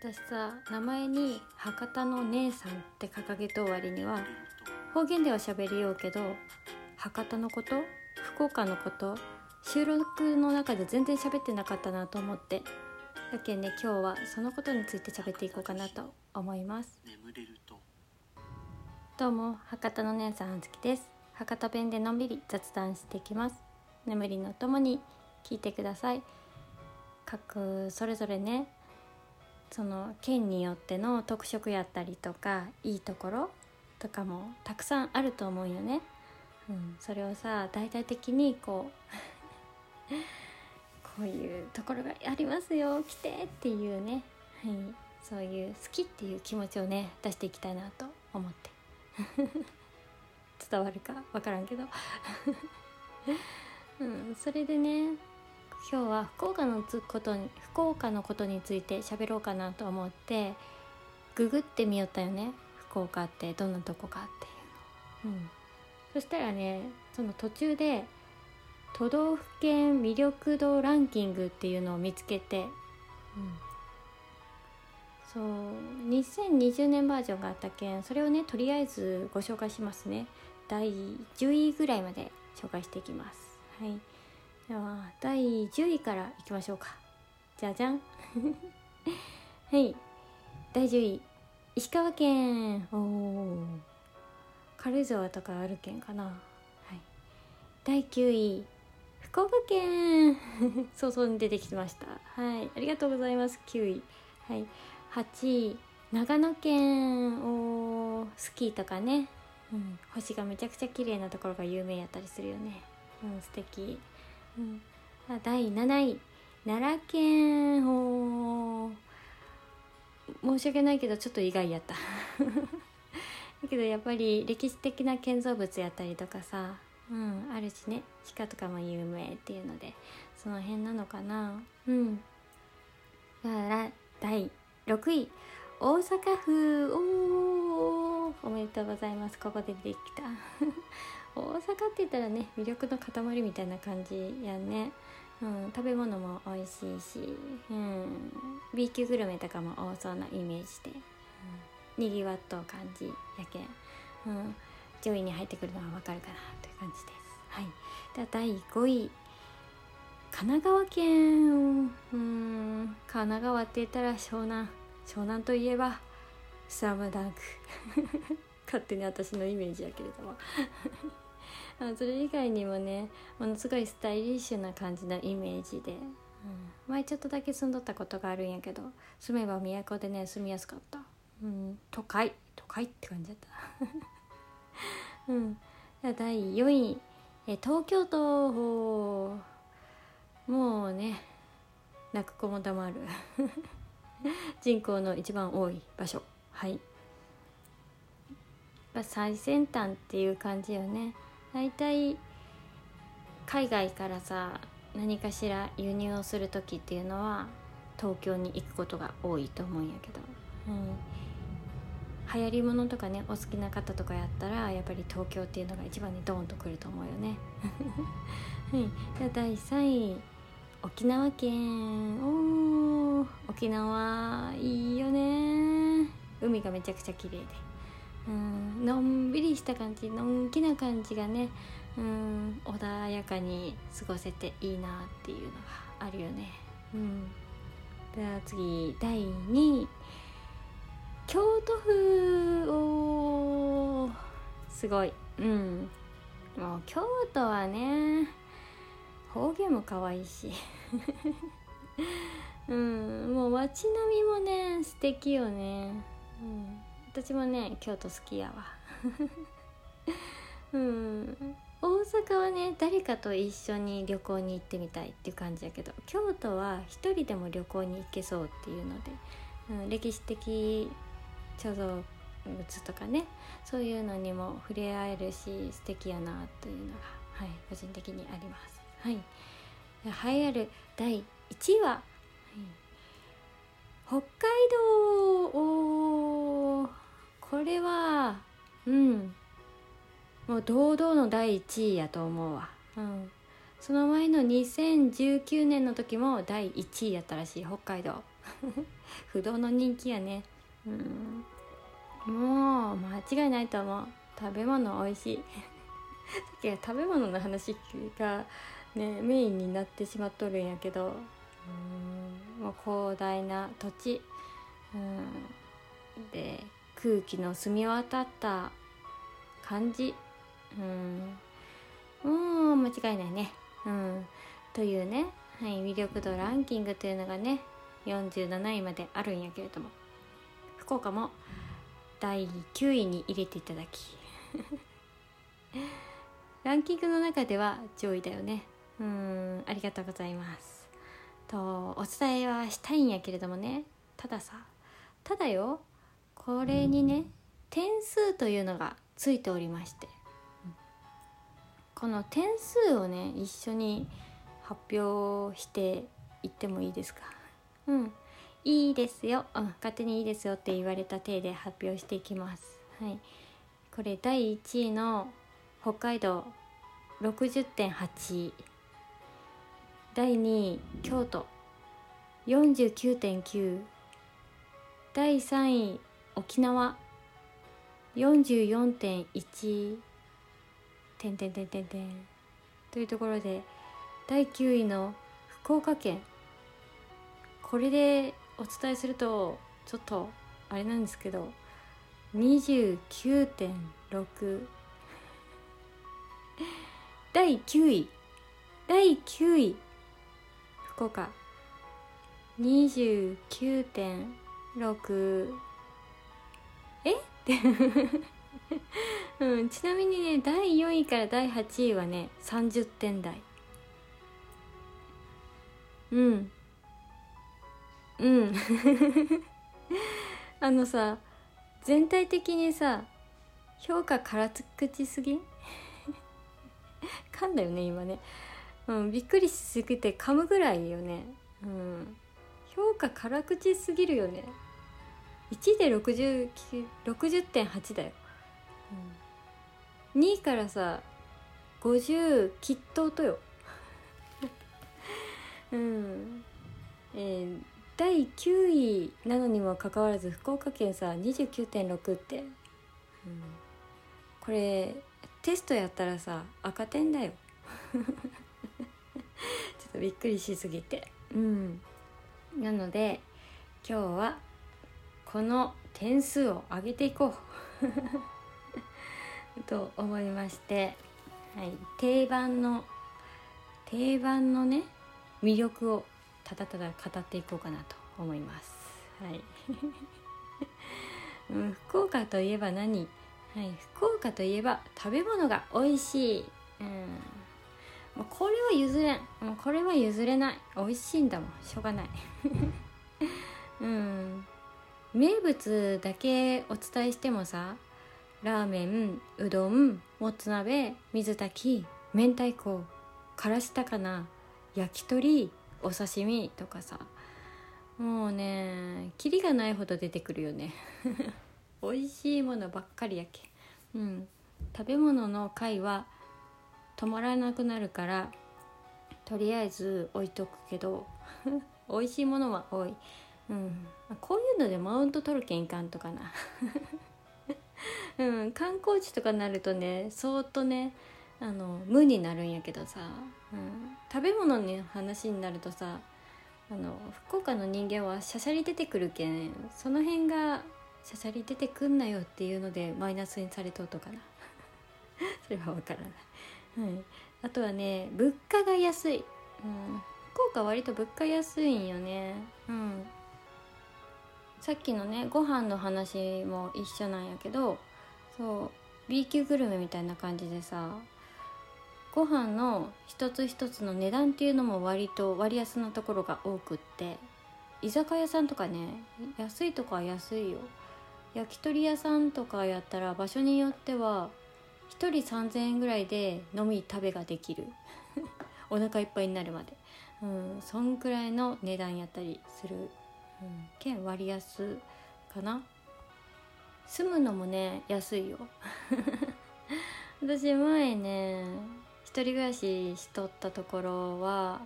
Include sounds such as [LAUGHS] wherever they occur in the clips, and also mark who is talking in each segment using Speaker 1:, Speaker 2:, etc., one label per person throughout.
Speaker 1: 私さ名前に「博多の姉さん」って掲げと終わりには方言では喋りようけど博多のこと福岡のこと収録の中で全然喋ってなかったなと思ってだけんね今日はそのことについて喋っていこうかなと思います。どうも博多の姉さんあずきです。博多弁でのんびり雑談していきます。眠りのともに聞いてください。各それぞれねその県によっての特色やったりとかいいところとかもたくさんあると思うよね、うん、それをさ大々的にこう [LAUGHS] こういうところがありますよ来てっていうね、はい、そういう好きっていう気持ちをね出していきたいなと思って。[LAUGHS] 伝わるか分からんけど、[LAUGHS] うん、それでね今日は福岡のつことに福岡のことについて喋ろうかなと思ってググってみよったよね。福岡ってどんなとこかっていうの、うん、そしたらねその途中で都道府県魅力度ランキングっていうのを見つけて、うん、そう2020年バージョンがあったけんそれをねとりあえずご紹介しますね。第10位ぐらいまで紹介していきます。はい。では第10位からいきましょうか。じゃじゃん。[LAUGHS] はい。第10位。石川県。おお軽井沢とかある県かな。はい。第9位。福岡県。[LAUGHS] 早々に出てきました。はい。ありがとうございます。9位。はい。8位。長野県。おスキーとかね、うん、星がめちゃくちゃ綺麗なところが有名やったりするよね。うん素敵。うん。第7位。奈良県お申し訳ないけどちょっと意外やった。[LAUGHS] だけどやっぱり歴史的な建造物やったりとかさ。うんあるしね。鹿とかも有名っていうので。その辺なのかな。うん。だから第6位。大阪府。おおめでとうございます。ここでできた。大阪って言ったらね魅力の塊みたいな感じやね、うん、食べ物も美味しいし、うん、B 級グルメとかも多そうなイメージで、うん、にぎわっとう感じやけん、うん、上位に入ってくるのはわかるかなという感じです。はい。では第5位。神奈川県うん。神奈川って言ったら湘南。湘南といえばスラムダンク。[LAUGHS] 勝手に私のイメージやけれども。それ以外にもねものすごいスタイリッシュな感じのイメージで、うん、前ちょっとだけ住んどったことがあるんやけど住めば都でね住みやすかった、うん、都会。都会って感じだった。[LAUGHS] うん。第4位。え東京都もうね泣く子も黙る。[LAUGHS] 人口の一番多い場所。はい。最先端っていう感じよね。大体海外からさ何かしら輸入をする時っていうのは東京に行くことが多いと思うんやけど、うん、流行りものとかねお好きな方とかやったらやっぱり東京っていうのが一番にドーンとくると思うよね。はい。じゃ第3位沖縄県。お沖縄いいよね海がめちゃくちゃ綺麗で。うんのんびりした感じのんきな感じがねうん穏やかに過ごせていいなっていうのがあるよね。うん。では次第2位京都府おすごい。うん。もう京都はね方言も可愛いし。[LAUGHS] うん。もう街並みもね素敵よね、うん、私もね京都好きやわ。[LAUGHS] うん。大阪はね誰かと一緒に旅行に行ってみたいっていう感じやけど京都は一人でも旅行に行けそうっていうので、うん、歴史的貯蔵物とかねそういうのにも触れ合えるし素敵やなというのが、はい、個人的にあります。はい、栄えある第1位は、はい、北海道おこれはうん。もう堂々の第1位やと思うわ、うん、その前の2019年の時も第1位やったらしい北海道。[LAUGHS] 不動の人気やね。うん。もう間違いないと思う。食べ物美味しい。さっき食べ物の話がねメインになってしまっとるんやけど。うん。もう広大な土地。うん。で空気の澄み渡った感じ。うん。もう間違いないね。うん。というね、はい、魅力度ランキングというのがね47位まであるんやけれども。福岡も第9位に入れていただき。[LAUGHS] ランキングの中では上位だよね。うん。ありがとうございます。とお伝えはしたいんやけれどもね。たださただよ。これにね点数というのがついておりましてこの点数をね一緒に発表していってもいいですか？うん。いいですよ、うん、勝手にいいですよって言われた体で発表していきます。はい。これ第1位の北海道60.8第2位京都49.9第3位沖縄。44.1点点点点点というところで第9位の福岡県。これでお伝えするとちょっとあれなんですけど29.6第9位。第9位。福岡。29.6え？っ [LAUGHS] てうん、ちなみにね第4位から第8位はね30点台。うん。うん。[LAUGHS] あのさ全体的にさ評価辛口すぎ？[LAUGHS] 噛んだよね今ね、うん、びっくりしすぎて噛むぐらいよね。うん。評価辛口すぎるよね。1で60.8だよ、うん、2からさ50きっととよ。[LAUGHS] うん。えー、第9位なのにもかかわらず福岡県さ29.6って、うん、これテストやったらさ赤点だよ。[LAUGHS] ちょっとびっくりしすぎて。うん。なので今日はこの点数を上げていこう。[LAUGHS] と思いまして、はい、定番の定番のね魅力をただただ語っていこうかなと思います。はい、[LAUGHS] うん、福岡といえば何、はい、福岡といえば食べ物が美味しい、うん、もうこれは譲れん。もうこれは譲れない。美味しいんだもん。しょうがない。[LAUGHS] うん。名物だけお伝えしてもさラーメンうどんもつ鍋水炊き明太子からし高菜焼き鳥お刺身とかさ。もうねキリがないほど出てくるよね。[LAUGHS] 美味しいものばっかりやけ。うん。食べ物の回は止まらなくなるからとりあえず置いとくけど [LAUGHS] 美味しいものは多い、うん、こういうのでマウント取るけんいかんとかな。[LAUGHS] うん。観光地とかになるとねそーっとねあの無になるんやけどさ、うん、食べ物の話になるとさあの福岡の人間はしゃしゃり出てくるけんその辺がしゃしゃり出てくんなよっていうのでマイナスにされとうとかな。[LAUGHS] それは分からない、はい、あとはね物価が安い、うん、福岡割と物価安いんよね。うん。さっきのねご飯の話も一緒なんやけどそう B 級グルメみたいな感じでさご飯の一つ一つの値段っていうのも割と割安なところが多くって居酒屋さんとかね安いとこは安いよ。焼き鳥屋さんとかやったら場所によっては1人3,000円ぐらいで飲み食べができる。[LAUGHS] お腹いっぱいになるまで。うんそんくらいの値段やったりする、うん、県割安かな？住むのもね安いよ。[LAUGHS] 私前ね一人暮らししとったところは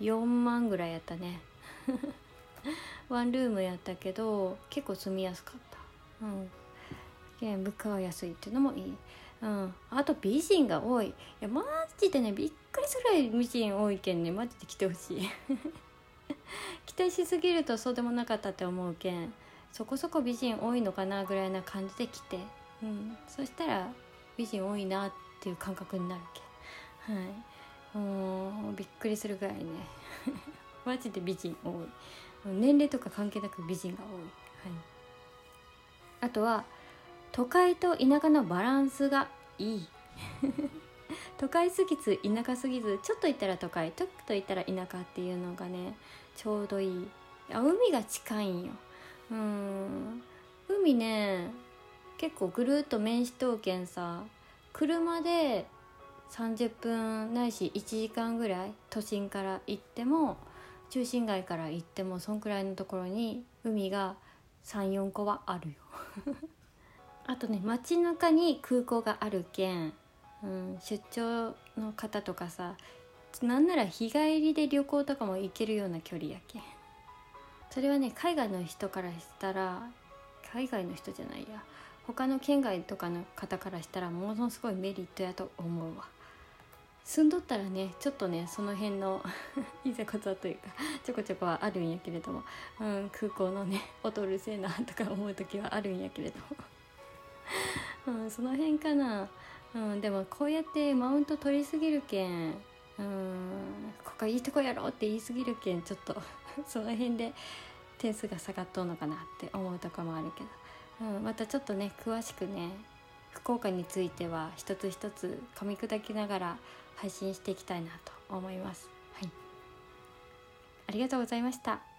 Speaker 1: 4万ぐらいやったね。[LAUGHS] ワンルームやったけど結構住みやすかった。うん。物価は安いっていうのもいい。うん、あと美人が多い。いやマジでねびっくりするぐらい美人多いけんねマジで来てほしい。[LAUGHS] 期待しすぎるとそうでもなかったって思うけんそこそこ美人多いのかなぐらいな感じで来て、うん、そしたら美人多いなっていう感覚になるけん。はい。もうびっくりするぐらいね。[LAUGHS] マジで美人多い。年齢とか関係なく美人が多い、はい、あとは都会と田舎のバランスがいい。[LAUGHS] 都会すぎず田舎すぎずちょっと行ったら都会ちょっと行ったら田舎っていうのがねちょうどいい。あ海が近いんよ。うん。海ね結構ぐるっと面しとうけんさ車で30分ないし1時間ぐらい都心から行っても中心街から行ってもそんくらいのところに海が34個はあるよ。[LAUGHS] あとね街中に空港があるけん、うん、出張の方とかさなんなら日帰りで旅行とかも行けるような距離やけん。それはね海外の人からしたら海外の人じゃないや。他の県外とかの方からしたらものすごいメリットやと思うわ。住んどったらねちょっとねその辺の [LAUGHS] いざこざというかちょこちょこはあるんやけれども、うん、空港のね劣るせえなとか思う時はあるんやけれども。うん、その辺かな、うん、でもこうやってマウント取りすぎるけん、うん、ここいいとこやろって言い過ぎるけんちょっと [LAUGHS] その辺で点数が下がっとうのかなって思うとこもあるけど、うん、またちょっとね詳しくね福岡については一つ一つ噛み砕きながら配信していきたいなと思います。はい、ありがとうございました。